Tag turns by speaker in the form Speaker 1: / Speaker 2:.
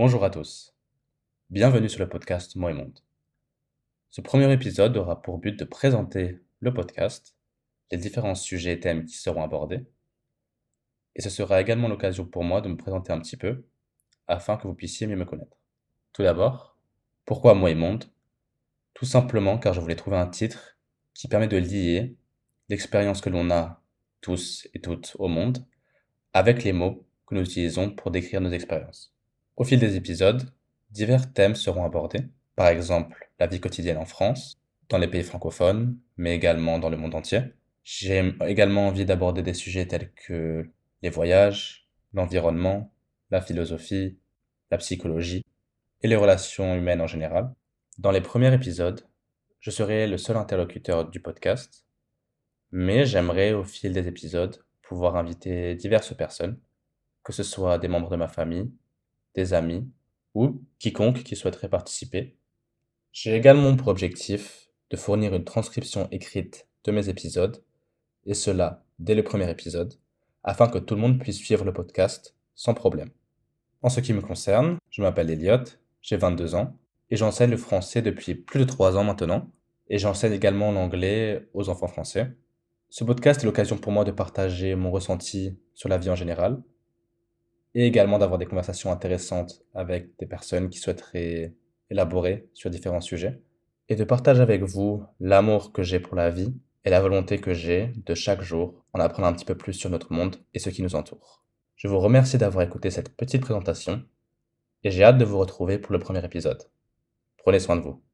Speaker 1: Bonjour à tous. Bienvenue sur le podcast Moi et Monde. Ce premier épisode aura pour but de présenter le podcast, les différents sujets et thèmes qui seront abordés, et ce sera également l'occasion pour moi de me présenter un petit peu, afin que vous puissiez mieux me connaître. Tout d'abord, pourquoi Moi et Monde? Tout simplement car je voulais trouver un titre qui permet de lier l'expérience que l'on a tous et toutes au monde avec les mots que nous utilisons pour décrire nos expériences. Au fil des épisodes, divers thèmes seront abordés, par exemple la vie quotidienne en France, dans les pays francophones, mais également dans le monde entier. J'ai également envie d'aborder des sujets tels que les voyages, l'environnement, la philosophie, la psychologie et les relations humaines en général. Dans les premiers épisodes, je serai le seul interlocuteur du podcast, mais j'aimerais au fil des épisodes pouvoir inviter diverses personnes que ce soit des membres de ma famille, des amis ou quiconque qui souhaiterait participer. J'ai également pour objectif de fournir une transcription écrite de mes épisodes, et cela dès le premier épisode, afin que tout le monde puisse suivre le podcast sans problème. En ce qui me concerne, je m'appelle Elliot, j'ai 22 ans, et j'enseigne le français depuis plus de 3 ans maintenant, et j'enseigne également l'anglais aux enfants français. Ce podcast est l'occasion pour moi de partager mon ressenti sur la vie en général, et également d'avoir des conversations intéressantes avec des personnes qui souhaiteraient élaborer sur différents sujets, et de partager avec vous l'amour que j'ai pour la vie et la volonté que j'ai de chaque jour en apprendre un petit peu plus sur notre monde et ce qui nous entoure. Je vous remercie d'avoir écouté cette petite présentation, et j'ai hâte de vous retrouver pour le premier épisode. Prenez soin de vous.